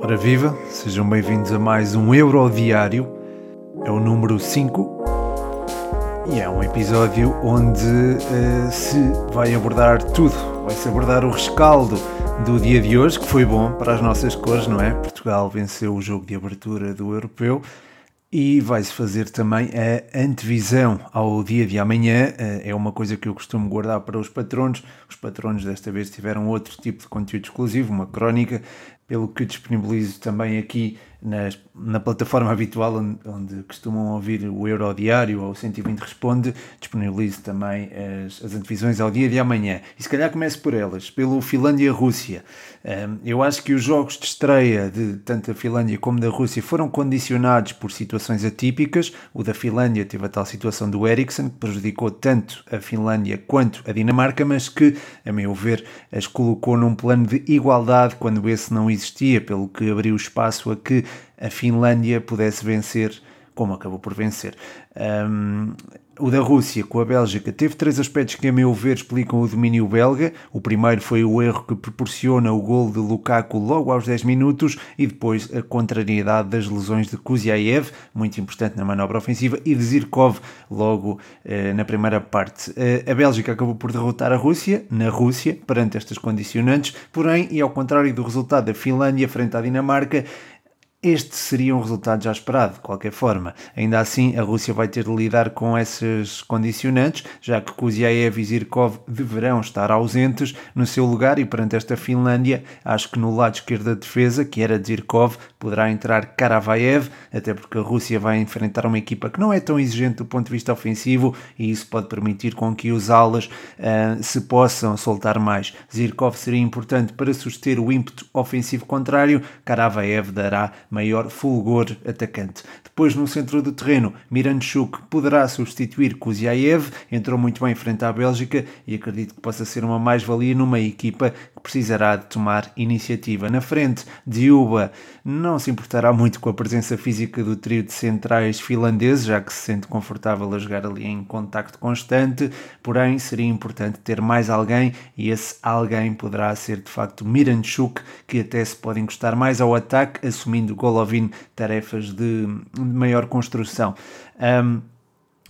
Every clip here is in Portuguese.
Ora viva, sejam bem-vindos a mais um Euro Diário. É o número 5 e é um episódio onde uh, se vai abordar tudo. Vai-se abordar o rescaldo do dia de hoje, que foi bom para as nossas cores, não é? Portugal venceu o jogo de abertura do Europeu e vai-se fazer também a antevisão ao dia de amanhã. Uh, é uma coisa que eu costumo guardar para os patronos. Os patronos desta vez tiveram outro tipo de conteúdo exclusivo, uma crónica pelo que disponibilizo também aqui nas, na plataforma habitual onde, onde, costumam ouvir o Euro Diário ou o 120 Responde, disponibilizo também as, as antevisões ao dia de amanhã. E se calhar começo por elas, pelo Finlândia-Rússia. Um, eu acho que os jogos de estreia de tanto da Finlândia como da Rússia foram condicionados por situações atípicas. O da Finlândia teve a tal situação do Ericsson, que prejudicou tanto a Finlândia quanto a Dinamarca, mas que, a meu ver, as colocou num plano de igualdade quando esse não existia, pelo que abriu espaço a que a Finlândia pudesse vencer como acabou por vencer. Um, o da Rússia com a Bélgica teve três aspectos que, a meu ver, explicam o domínio belga. O primeiro foi o erro que proporciona o gol de Lukaku logo aos 10 minutos e depois a contrariedade das lesões de Kuziaev, muito importante na manobra ofensiva, e de Zirkov logo eh, na primeira parte. Eh, a Bélgica acabou por derrotar a Rússia, na Rússia, perante estas condicionantes, porém, e ao contrário do resultado da Finlândia frente à Dinamarca, este seria um resultado já esperado, de qualquer forma. Ainda assim, a Rússia vai ter de lidar com esses condicionantes, já que Kuziaev e Zirkov deverão estar ausentes no seu lugar e perante esta Finlândia, acho que no lado esquerdo da defesa, que era Zirkov, poderá entrar Karavaev, até porque a Rússia vai enfrentar uma equipa que não é tão exigente do ponto de vista ofensivo e isso pode permitir com que os alas uh, se possam soltar mais. Zirkov seria importante para suster o ímpeto ofensivo contrário, Karavaev dará maior fulgor atacante. Depois, no centro do terreno, Miranchuk poderá substituir Kuziaev, entrou muito bem frente à Bélgica e acredito que possa ser uma mais-valia numa equipa que precisará de tomar iniciativa. Na frente, Diuba não se importará muito com a presença física do trio de centrais finlandeses, já que se sente confortável a jogar ali em contacto constante, porém seria importante ter mais alguém e esse alguém poderá ser de facto Miranchuk, que até se pode encostar mais ao ataque, assumindo Golovin tarefas de, de maior construção. Um,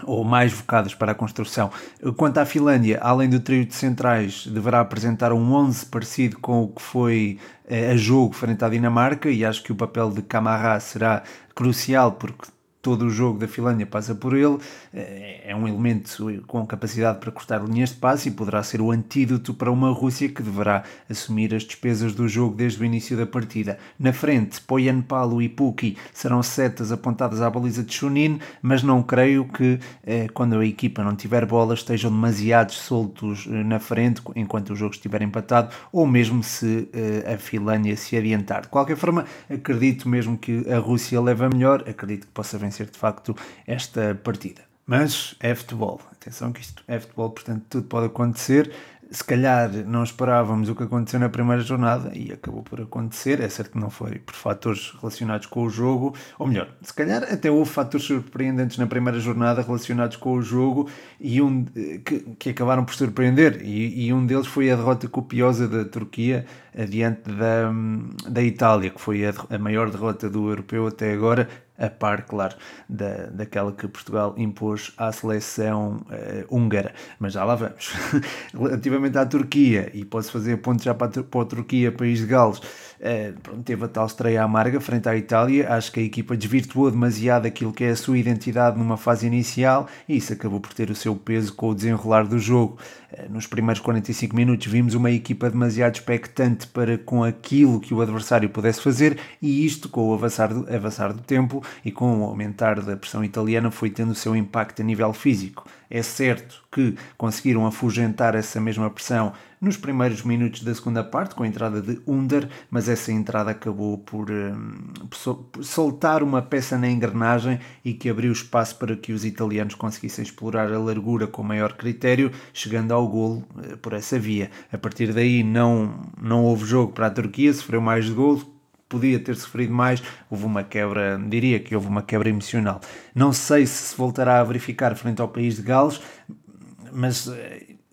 ou mais vocadas para a construção. Quanto à Finlândia, além do trio de centrais, deverá apresentar um 11 parecido com o que foi eh, a jogo frente à Dinamarca e acho que o papel de Camará será crucial porque todo o jogo da Finlândia passa por ele, eh, é um elemento com capacidade para cortar linhas de passe e poderá ser o antídoto para uma Rússia que deverá assumir as despesas do jogo desde o início da partida. Na frente, Poyan Palo e Puki serão setas apontadas à baliza de Chunin, mas não creio que eh, quando a equipa não tiver bola estejam demasiado soltos eh, na frente enquanto o jogo estiver empatado ou mesmo se a Finlândia se adiantar. De qualquer forma, acredito mesmo que a Rússia leva melhor, acredito que possa vencer vencer de facto esta partida. Mas é futebol, atenção que isto é futebol, portanto tudo pode acontecer se calhar não esperávamos o que aconteceu na primeira jornada e acabou por acontecer. É certo que não foi por fatores relacionados com o jogo, ou melhor, se calhar até houve fatores surpreendentes na primeira jornada relacionados com o jogo e um que, que acabaram por surpreender. E, e, um deles foi a derrota copiosa da Turquia adiante da, da Itália, que foi a, a maior derrota do europeu até agora, a par, claro, da, daquela que Portugal impôs à seleção uh, húngara. Mas já lá vamos. Relativamente à Turquia, e posso fazer ponto já para a, para a Turquia, país de Gales, uh, pronto, teve a tal estreia amarga frente à Itália. Acho que a equipa desvirtuou demasiado aquilo que é a sua identidade numa fase inicial e isso acabou por ter o seu peso com o desenrolar do jogo. Uh, nos primeiros 45 minutos vimos uma equipa demasiado expectante para com aquilo que o adversário pudesse fazer e isto, com o avançar do, avançar do tempo, e com o aumentar da pressão italiana foi tendo o seu impacto a nível físico. É certo que conseguiram afugentar essa mesma pressão nos primeiros minutos da segunda parte, com a entrada de Under, mas essa entrada acabou por, um, por soltar uma peça na engrenagem e que abriu espaço para que os italianos conseguissem explorar a largura com maior critério, chegando ao golo uh, por essa via. A partir daí não, não houve jogo para a Turquia, sofreu mais de golo, podia ter sofrido mais, houve uma quebra, diria que houve uma quebra emocional. Não sei se se voltará a verificar frente ao país de Gales, mas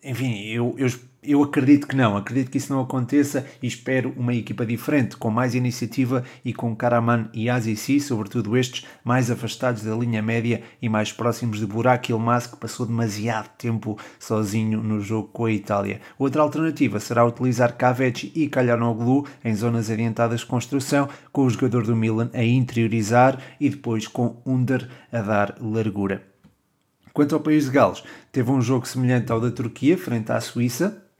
enfim, eu, eu eu acredito que não, acredito que isso não aconteça e espero uma equipa diferente, com mais iniciativa e com Karaman e Azizi, sobretudo estes, mais afastados da linha média e mais próximos de Burak Yilmaz, que passou demasiado tempo sozinho no jogo com a Itália. Outra alternativa será utilizar Cavecchi e Calhanoglu em zonas adiantadas de construção, com o jogador do Milan a interiorizar e depois com Under a dar largura. Quanto ao país de Gales, teve um jogo semelhante ao da Turquia, frente à Suíça,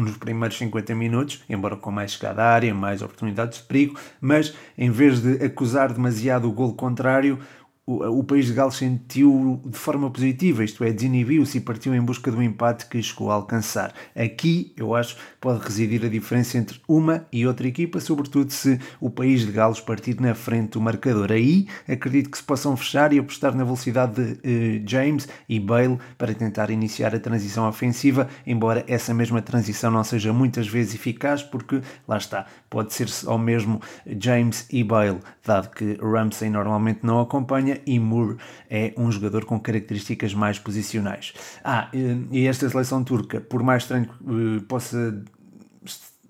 nos primeiros 50 minutos, embora com mais chegada à área, mais oportunidades de perigo, mas em vez de acusar demasiado o gol contrário, o, o país de Gales sentiu de forma positiva, isto é, desinibiu-se e partiu em busca do empate que chegou a alcançar. Aqui, eu acho, pode residir a diferença entre uma e outra equipa, sobretudo se o país de Gales partir na frente do marcador. Aí, acredito que se possam fechar e apostar na velocidade de uh, James e Bale para tentar iniciar a transição ofensiva, embora essa mesma transição não seja muitas vezes eficaz, porque, lá está, pode ser ao mesmo James e Bale, dado que Ramsey normalmente não acompanha e Moore é um jogador com características mais posicionais. Ah, e esta seleção turca, por mais estranho que eh, possa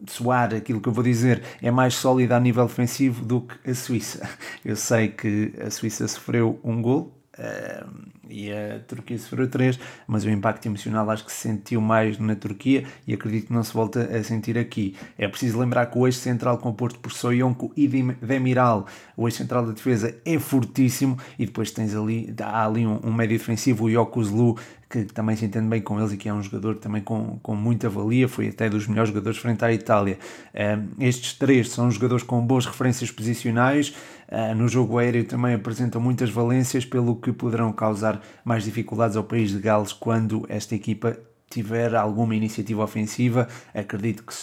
soar aquilo que eu vou dizer, é mais sólida a nível defensivo do que a Suíça. Eu sei que a Suíça sofreu um gol, Uh, e a Turquia sofreu 3, mas o impacto emocional acho que se sentiu mais na Turquia e acredito que não se volta a sentir aqui. É preciso lembrar que o eixo central composto por Soyonko e Demiral, o eixo central da defesa é fortíssimo e depois tens ali, há ali um, um médio defensivo, o Yokozlu, que também se entende bem com eles e que é um jogador também com, com muita valia, foi até dos melhores jogadores frente à Itália. Uh, estes três são jogadores com boas referências posicionais, uh, no jogo aéreo também apresentam muitas valências, pelo que poderão causar mais dificuldades ao país de Gales quando esta equipa tiver alguma iniciativa ofensiva. Acredito que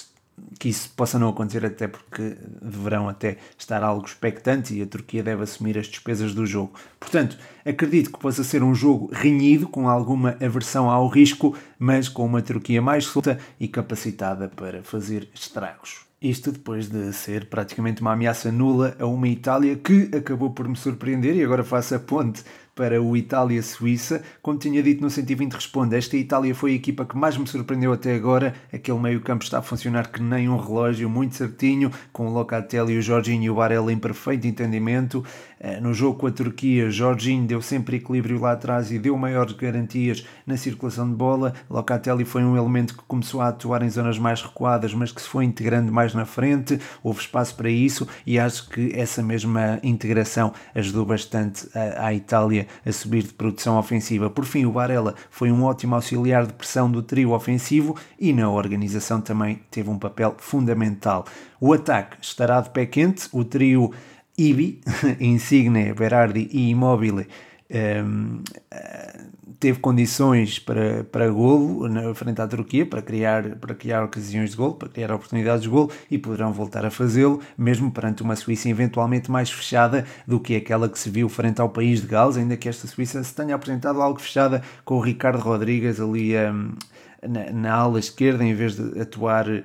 que isso possa não acontecer, até porque deverão até estar algo expectantes e a Turquia deve assumir as despesas do jogo. Portanto, acredito que possa ser um jogo renhido, com alguma aversão ao risco, mas com uma Turquia mais solta e capacitada para fazer estragos. Isto depois de ser praticamente uma ameaça nula a uma Itália que acabou por me surpreender e agora faço a ponte para o Itália-Suíça. Como tinha dito no 120 Responde, esta Itália foi a equipa que mais me surpreendeu até agora. Aquele meio-campo está a funcionar que nem um relógio, muito certinho, com o Locatelli, o Jorginho e o Barella em perfeito entendimento. Eh, no jogo com a Turquia, Jorginho deu sempre equilíbrio lá atrás e deu maiores garantias na circulação de bola. Locatelli foi um elemento que começou a atuar em zonas mais recuadas, mas que se foi integrando mais na frente. Houve espaço para isso e acho que essa mesma integração ajudou bastante a, a A subir de produção ofensiva. Por fim, o Varela foi um ótimo auxiliar de pressão do trio ofensivo e na organização também teve um papel fundamental. O ataque estará de pé quente, o trio Ibi, Insigne, Berardi e Immobile um, teve condições para, para golo na frente à Turquia, para criar, para criar ocasiões de golo, para criar oportunidades de golo e poderão voltar a fazê-lo, mesmo perante uma Suíça eventualmente mais fechada do que aquela que se viu frente ao país de Gales, ainda que esta Suíça se tenha apresentado algo fechada com o Ricardo Rodrigues ali um, na, na ala esquerda em vez de atuar uh,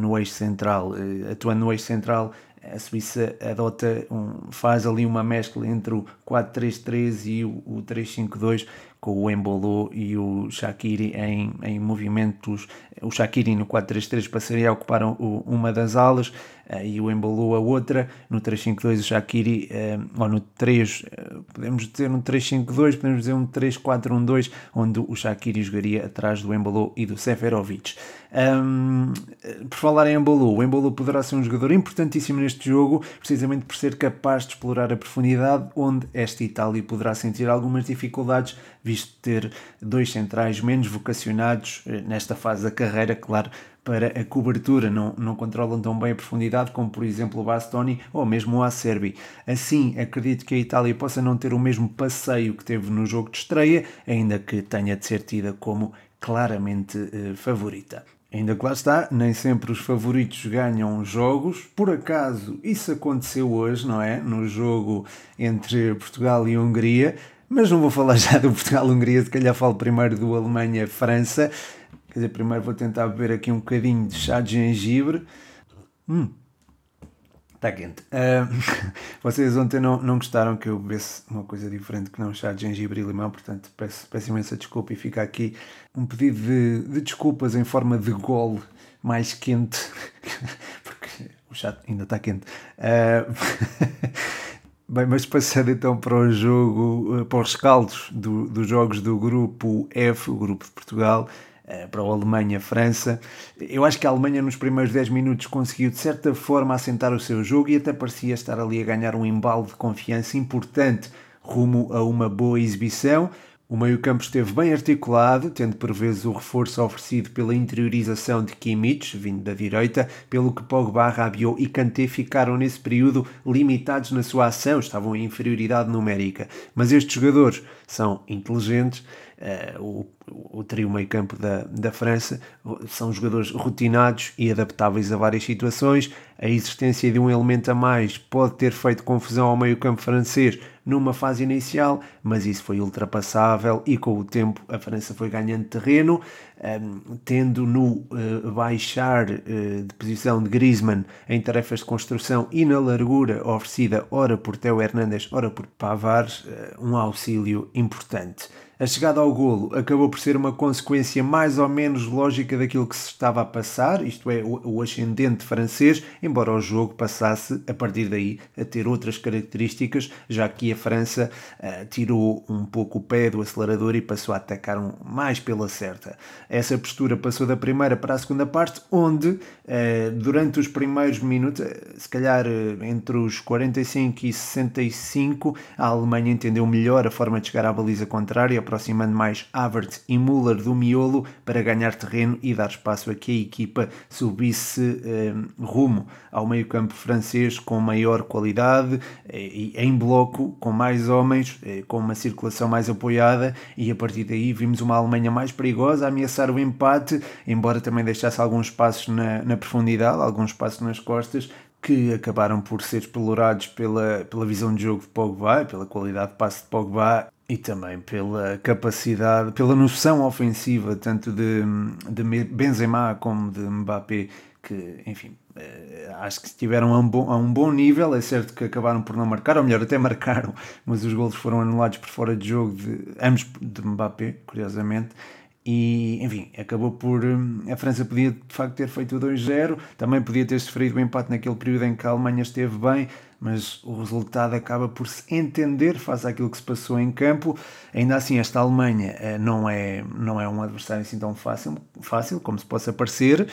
no eixo central, uh, atuando no eixo central a Suíça adota um, faz ali uma mescla entre o 4-3-3 e o, o 3-5-2 com o Embolo e o Shakiri em, em movimentos. O Shakiri no 4-3-3 passaria a ocupar uma das alas e o Embolo a outra. No 3-5-2 o Shakiri, uh, ou no 3, uh, eh, podemos dizer um 3-5-2, podemos dizer um 3-4-1-2, onde o Shakiri jogaria atrás do Embolo e do Seferovic. Um, por falar em Embolo, o Embolo poderá ser um jogador importantíssimo neste jogo, precisamente por ser capaz de explorar a profundidade onde esta Itália poderá sentir algumas dificuldades visto ter dois centrais menos vocacionados eh, nesta fase da carreira, claro, para a cobertura, não, não controlam tão bem a profundidade como, por exemplo, o Bastoni ou mesmo o Acerbi. Assim, acredito que a Itália possa não ter o mesmo passeio que teve no jogo de estreia, ainda que tenha de ser tida como claramente eh, favorita. Ainda que lá está, nem sempre os favoritos ganham jogos. Por acaso, isso aconteceu hoje, não é? No jogo entre Portugal e Hungria. Mas não vou falar já do Portugal-Hungria, se calhar falo primeiro do Alemanha-França. Quer dizer, primeiro vou tentar beber aqui um bocadinho de chá de gengibre. Hum. Está quente. Uh, vocês ontem não, não gostaram que eu bebesse uma coisa diferente que não chá de gengibre e limão, portanto peço, peço imensa desculpa e fica aqui um pedido de, de desculpas em forma de gole mais quente, porque o chá ainda está quente. Uh, Bem, mas passando então para o jogo, para os rescaldos do, dos jogos do grupo F, o grupo de Portugal, para a Alemanha-França. Eu acho que a Alemanha nos primeiros 10 minutos conseguiu de certa forma assentar o seu jogo e até parecia estar ali a ganhar um embalo de confiança importante rumo a uma boa exibição. O meio-campo esteve bem articulado, tendo por vezes o reforço oferecido pela interiorização de Kimmich, vindo da direita, pelo que Pogba, Rabiot e Kanté ficaram nesse período limitados na sua ação, estavam em inferioridade numérica. Mas estes jogadores são inteligentes uh, o, o trio meio-campo da, da França são jogadores rotinados e adaptáveis a várias situações. A existência de um elemento a mais pode ter feito confusão ao meio-campo francês numa fase inicial, mas isso foi ultrapassável e com o tempo a França foi ganhando terreno, um, tendo no uh, baixar uh, de posição de Griezmann em tarefas de construção e na largura oferecida ora por Teo Hernandes, ora por Pavard, uh, um auxílio importante. A chegada ao golo acabou por ser uma consequência mais ou menos lógica daquilo que se estava a passar, isto é, o, ascendente francês, embora o jogo passasse a partir daí a ter outras características, já que a França uh, tirou um pouco o pé do acelerador e passou a atacar um, mais pela certa. Essa postura passou da primeira para a segunda parte, onde uh, durante os primeiros minutos, se calhar uh, entre os 45 e 65, a Alemanha entendeu melhor a forma de chegar à baliza contrária aproximando mais Havertz e Müller do miolo para ganhar terreno e dar espaço a que a equipa subisse eh, rumo ao meio-campo francês com maior qualidade eh, em bloco, com mais homens, eh, com uma circulação mais apoiada e a partir daí vimos uma Alemanha mais perigosa a ameaçar o empate, embora também deixasse alguns espaços na, na profundidade, alguns espaços nas costas, que acabaram por ser explorados pela, pela visão de jogo de Pogba, pela qualidade de passe de Pogba e também pela capacidade, pela noção ofensiva tanto de, de Benzema como de Mbappé, que, enfim, eh, acho que estiveram a um, bom, a um bom nível. É certo que acabaram por não marcar, ou melhor, até marcaram, mas os golos foram anulados por fora de jogo, de, ambos de Mbappé, curiosamente. E, enfim, acabou por. A França podia de facto ter feito o 2-0, também podia ter sofrido o empate naquele período em que a Alemanha esteve bem, mas o resultado acaba por se entender face àquilo que se passou em campo. Ainda assim, esta Alemanha eh, não é, não é um adversário assim tão fácil, fácil como se possa parecer,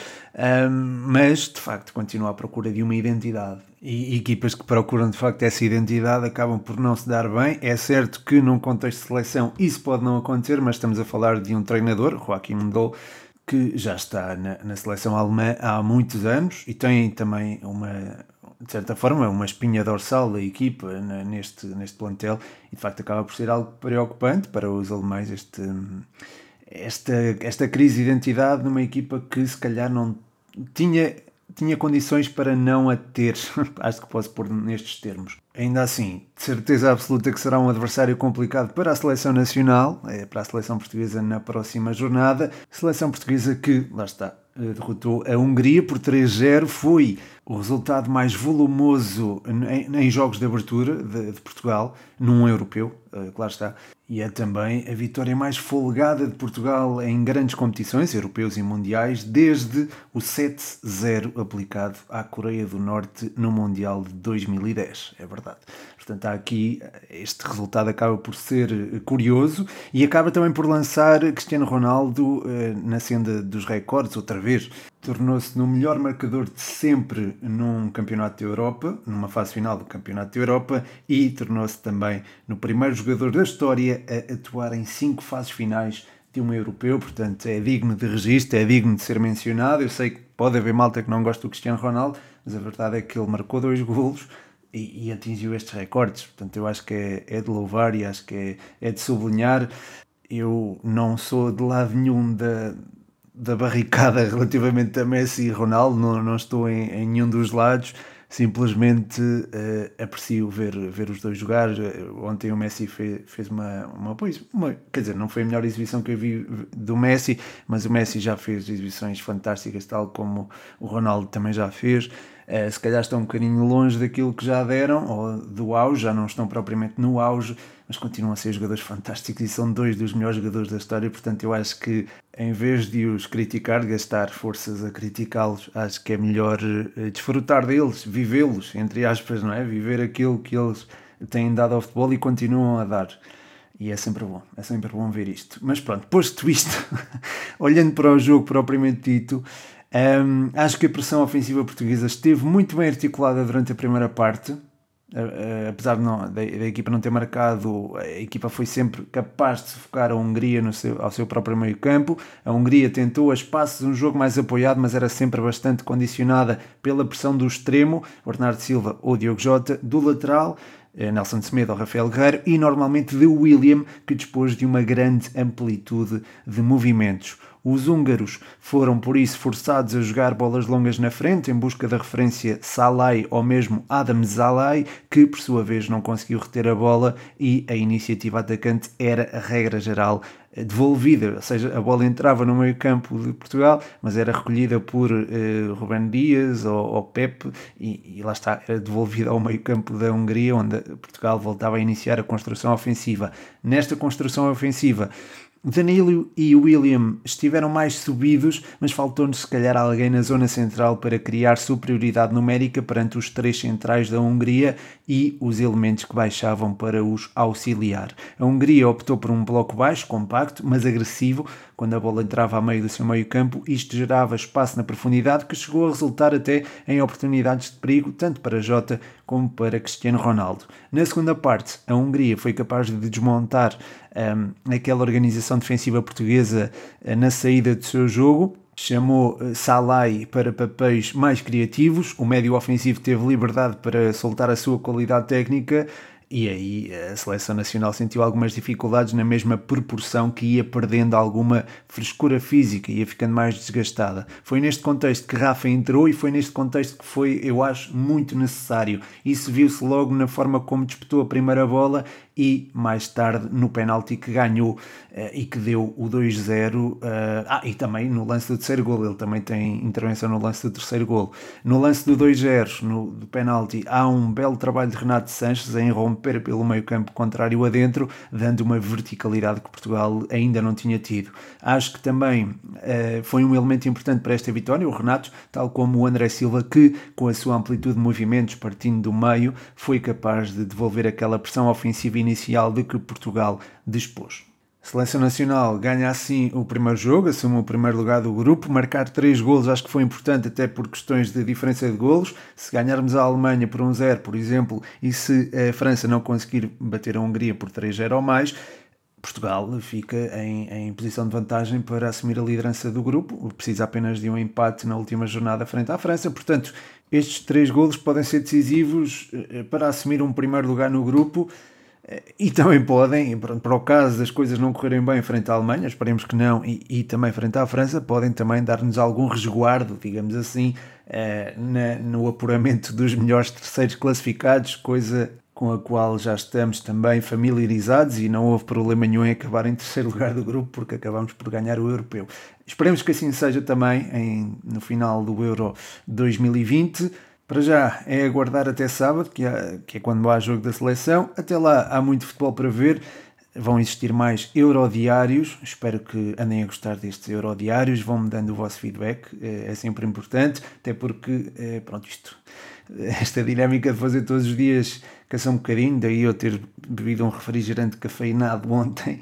mas de facto continua à procura de uma identidade. E equipas que procuram de facto essa identidade acabam por não se dar bem. É certo que num contexto de seleção isso pode não acontecer, mas estamos a falar de um treinador, Joaquim Mendel, que já está na, na seleção alemã há muitos anos e tem também uma de certa forma, uma espinha dorsal da equipa neste, neste plantel e de facto acaba por ser algo preocupante para os alemães este, esta, esta crise de identidade numa equipa que se calhar não tinha, tinha condições para não a ter, acho que posso pôr nestes termos. Ainda assim, de certeza absoluta que será um adversário complicado para a seleção nacional, é, para a seleção portuguesa na próxima jornada. Seleção portuguesa que, lá está, eh, derrotou a Hungria por 3-0. Foi o resultado mais volumoso em, em jogos de abertura de, de, Portugal, num europeu, claro está. E é também a vitória mais folgada de Portugal em grandes competições, europeus e mundiais, desde o 7-0 aplicado à Coreia do Norte no Mundial de 2010. É verdade. Portanto, há aqui este resultado acaba por ser curioso e acaba também por lançar Cristiano Ronaldo eh, na senda dos recordes outra vez. Tornou-se no melhor marcador de sempre num campeonato da Europa, numa fase final do campeonato da Europa, e tornou-se também no primeiro jogador da história a atuar em cinco fases finais de um europeu. Portanto, é digno de registro, é digno de ser mencionado. Eu sei que pode haver malta que não gosta do Cristiano Ronaldo, mas a verdade é que ele marcou dois golos e, e, atingiu estes recordes. Portanto, eu acho que é, é de louvar e acho que é, é de sublinhar. Eu não sou de lado nenhum da, da barricada relativamente a Messi e Ronaldo, não, não estou em, em nenhum dos lados, simplesmente uh, aprecio ver, ver os dois jogar. Ontem o Messi fez, fez uma, uma, uma, Quer dizer, não foi a melhor exibição que eu vi do Messi, mas o Messi já fez exibições fantásticas, tal como o Ronaldo também já fez. Uh, se calhar estão um bocadinho longe daquilo que já deram, ou do auge, já não estão propriamente no auge, mas continuam a ser jogadores fantásticos e são dois dos melhores jogadores da história. Portanto, eu acho que em vez de os criticar, gastar forças a criticá-los, acho que é melhor uh, desfrutar deles, vivê-los, entre aspas, não é? Viver aquilo que eles têm dado ao futebol e continuam a dar. E é sempre bom, é sempre bom ver isto. Mas pronto, posto isto, olhando para o jogo propriamente dito, um, acho que a pressão ofensiva portuguesa esteve muito bem articulada durante a primeira parte. Uh, apesar de não, da, da, equipa não ter marcado, a equipa foi sempre capaz de sufocar a Hungria no seu, ao seu próprio meio campo. A Hungria tentou a espaços um jogo mais apoiado, mas era sempre bastante condicionada pela pressão do extremo, Bernardo Silva ou Diogo Jota, do lateral, eh, Nelson Semedo ou Rafael Guerreiro, e normalmente de William, que dispôs de uma grande amplitude de movimentos. Os húngaros foram por isso forçados a jogar bolas longas na frente em busca da referência Salai ou mesmo Adam Zalai, que por sua vez não conseguiu reter a bola e a iniciativa atacante era a regra geral devolvida, ou seja, a bola entrava no meio campo de Portugal, mas era recolhida por uh, Rubén Dias ou, ou Pepe e, e, lá está, era devolvida ao meio campo da Hungria, onde Portugal voltava a iniciar a construção ofensiva. Nesta construção ofensiva, Danilo e William estiveram mais subidos, mas faltou-nos se calhar alguém na zona central para criar superioridade numérica perante os três centrais da Hungria e os elementos que baixavam para os auxiliar. A Hungria optou por um bloco baixo, compacto, mas agressivo, quando a bola entrava a meio do seu meio-campo, isto gerava espaço na profundidade que chegou a resultar até em oportunidades de perigo, tanto para Jota como para Cristiano Ronaldo. Na segunda parte, a Hungria foi capaz de desmontar um, aquela organização defensiva portuguesa uh, na saída do seu jogo. Chamou uh, Salai para papéis mais criativos, o médio ofensivo teve liberdade para soltar a sua qualidade técnica e aí a seleção nacional sentiu algumas dificuldades na mesma proporção que ia perdendo alguma frescura física, ia ficando mais desgastada. Foi neste contexto que Rafa entrou e foi neste contexto que foi, eu acho, muito necessário. Isso viu-se logo na forma como disputou a primeira bola e mais tarde no penalti que ganhou uh, e que deu o 2-0. Uh, eh, ah, e também no lance do terceiro gol, ele também tem intervenção no lance do terceiro gol. No lance do 2-0, no do penalti, há um belo trabalho de Renato Sanches em romper pelo meio-campo contrário adentro, dando uma verticalidade que Portugal ainda não tinha tido. Acho que também uh, foi um elemento importante para esta vitória, o Renato, tal como o André Silva, que com a sua amplitude de movimentos partindo do meio, foi capaz de devolver aquela pressão ofensiva inicial de que Portugal dispôs. Seleção Nacional ganha assim o primeiro jogo, assume o primeiro lugar do grupo. Marcar três golos acho que foi importante, até por questões de diferença de golos. Se ganharmos a Alemanha por 1-0, por exemplo, e se a França não conseguir bater a Hungria por 3-0 ou mais, Portugal fica em, em, posição de vantagem para assumir a liderança do grupo, precisa apenas de um empate na última jornada frente à França. Portanto, estes três golos podem ser decisivos eh, para assumir um primeiro lugar no grupo e também podem, para o caso das coisas não correrem bem frente à Alemanha, esperemos que não, e, e também frente à França, podem também dar-nos algum resguardo, digamos assim, eh, na, no apuramento dos melhores terceiros classificados, coisa com a qual já estamos também familiarizados e não houve problema nenhum em acabar em terceiro lugar do grupo porque acabamos por ganhar o europeu. Esperemos que assim seja também em, no final do Euro 2020. Para já é aguardar até sábado, que, é, quando há jogo da seleção. Até lá há muito futebol para ver. Vão existir mais Eurodiários. Espero que andem a gostar destes Eurodiários. Vão-me dando o vosso feedback. É, é sempre importante, até porque, é, pronto, isto, esta dinâmica de fazer todos os dias cansa um bocadinho. Daí eu ter bebido um refrigerante cafeinado ontem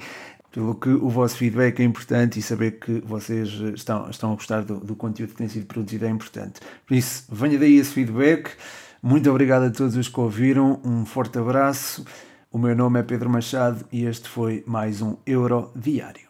pelo que o vosso feedback é importante e saber que vocês estão, estão a gostar do, do conteúdo que tem sido produzido é importante. Por isso, venha daí esse feedback. Muito obrigado a todos os que ouviram. Um forte abraço. O meu nome é Pedro Machado e este foi mais um Euro Diário.